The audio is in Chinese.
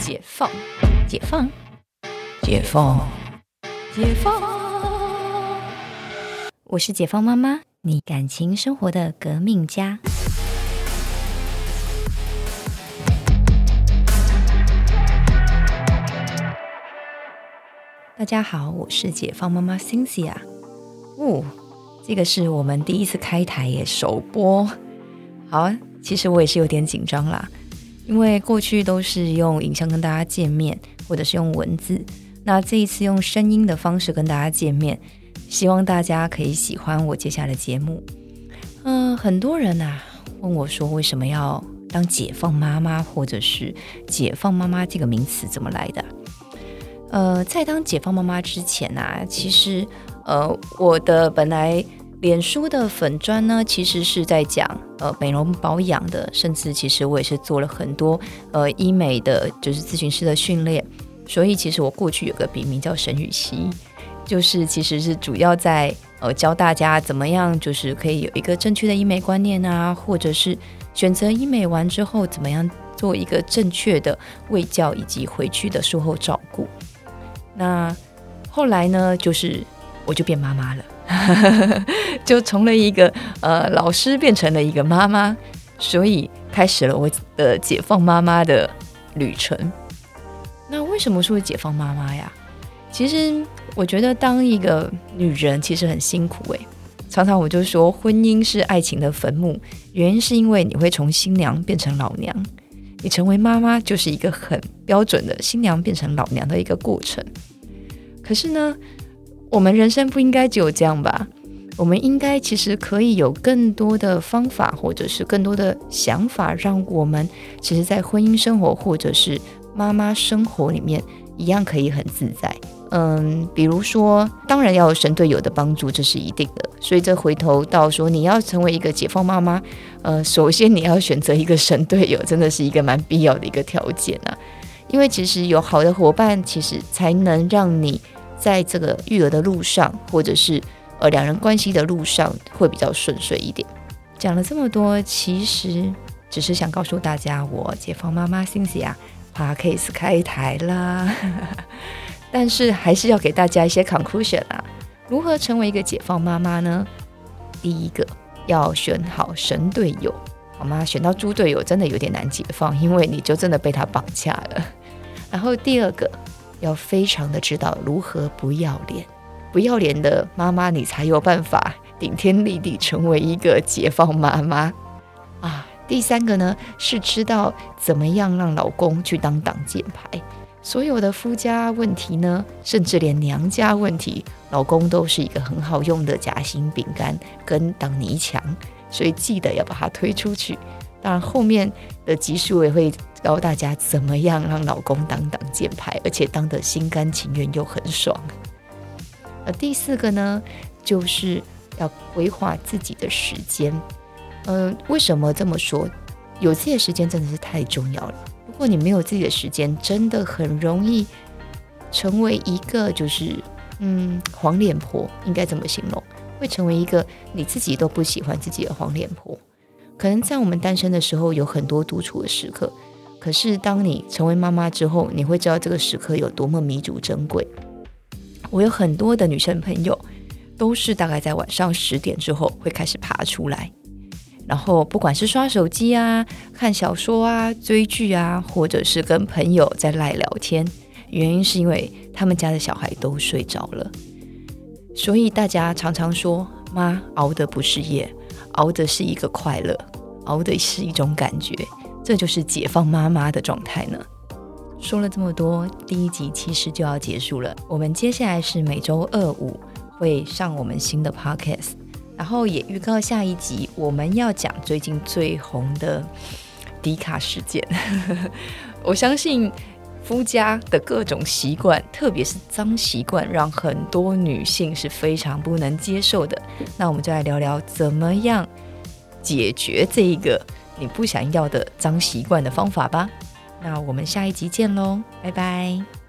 解放，解放，解放，解放。我是解放妈妈，你感情生活的革命家。大家好，我是解放妈妈 Cynthia。哦，这个是我们第一次开台耶，首播。好，其实我也是有点紧张啦。因为过去都是用影像跟大家见面，或者是用文字，那这一次用声音的方式跟大家见面，希望大家可以喜欢我接下来的节目。嗯，很多人啊问我说，为什么要当解放妈妈，或者是解放妈妈这个名词怎么来的？呃，在当解放妈妈之前啊，其实呃，我的本来。脸书的粉砖呢，其实是在讲呃美容保养的，甚至其实我也是做了很多呃医美的，就是咨询师的训练。所以其实我过去有个笔名叫沈雨熙，就是其实是主要在呃教大家怎么样，就是可以有一个正确的医美观念啊，或者是选择医美完之后怎么样做一个正确的卫教以及回去的术后照顾。那后来呢，就是我就变妈妈了。就从了一个呃老师变成了一个妈妈，所以开始了我的解放妈妈的旅程。那为什么说解放妈妈呀？其实我觉得当一个女人其实很辛苦诶。常常我就说婚姻是爱情的坟墓，原因是因为你会从新娘变成老娘，你成为妈妈就是一个很标准的新娘变成老娘的一个过程。可是呢？我们人生不应该只有这样吧？我们应该其实可以有更多的方法，或者是更多的想法，让我们其实，在婚姻生活或者是妈妈生活里面，一样可以很自在。嗯，比如说，当然要有神队友的帮助，这是一定的。所以，这回头到说，你要成为一个解放妈妈，呃，首先你要选择一个神队友，真的是一个蛮必要的一个条件啊。因为其实有好的伙伴，其实才能让你。在这个育儿的路上，或者是呃两人关系的路上，会比较顺遂一点。讲了这么多，其实只是想告诉大家，我解放妈妈 Cynthia Podcast 开台啦。但是还是要给大家一些 conclusion 啊。如何成为一个解放妈妈呢？第一个要选好神队友，好吗？选到猪队友真的有点难解放，因为你就真的被他绑架了。然后第二个。要非常的知道如何不要脸，不要脸的妈妈，你才有办法顶天立地成为一个解放妈妈啊！第三个呢，是知道怎么样让老公去当挡箭牌。所有的夫家问题呢，甚至连娘家问题，老公都是一个很好用的夹心饼干跟挡泥墙，所以记得要把它推出去。当然，后面的集数也会教大家怎么样让老公当挡箭牌，而且当得心甘情愿又很爽。呃，第四个呢，就是要规划自己的时间。嗯，为什么这么说？有自己的时间真的是太重要了。如果你没有自己的时间，真的很容易成为一个就是嗯黄脸婆，应该怎么形容？会成为一个你自己都不喜欢自己的黄脸婆。可能在我们单身的时候有很多独处的时刻，可是当你成为妈妈之后，你会知道这个时刻有多么弥足珍贵。我有很多的女生朋友，都是大概在晚上十点之后会开始爬出来，然后不管是刷手机啊、看小说啊、追剧啊，或者是跟朋友在赖聊天，原因是因为他们家的小孩都睡着了。所以大家常常说，妈熬的不是夜。熬的是一个快乐，熬的是一种感觉，这就是解放妈妈的状态呢。说了这么多，第一集其实就要结束了。我们接下来是每周二五会上我们新的 podcast，然后也预告下一集我们要讲最近最红的迪卡事件。我相信夫家的各种习惯，特别是脏习惯，让很多女性是非常不能接受的。那我们就来聊聊怎么样解决这一个你不想要的脏习惯的方法吧。那我们下一集见喽，拜拜。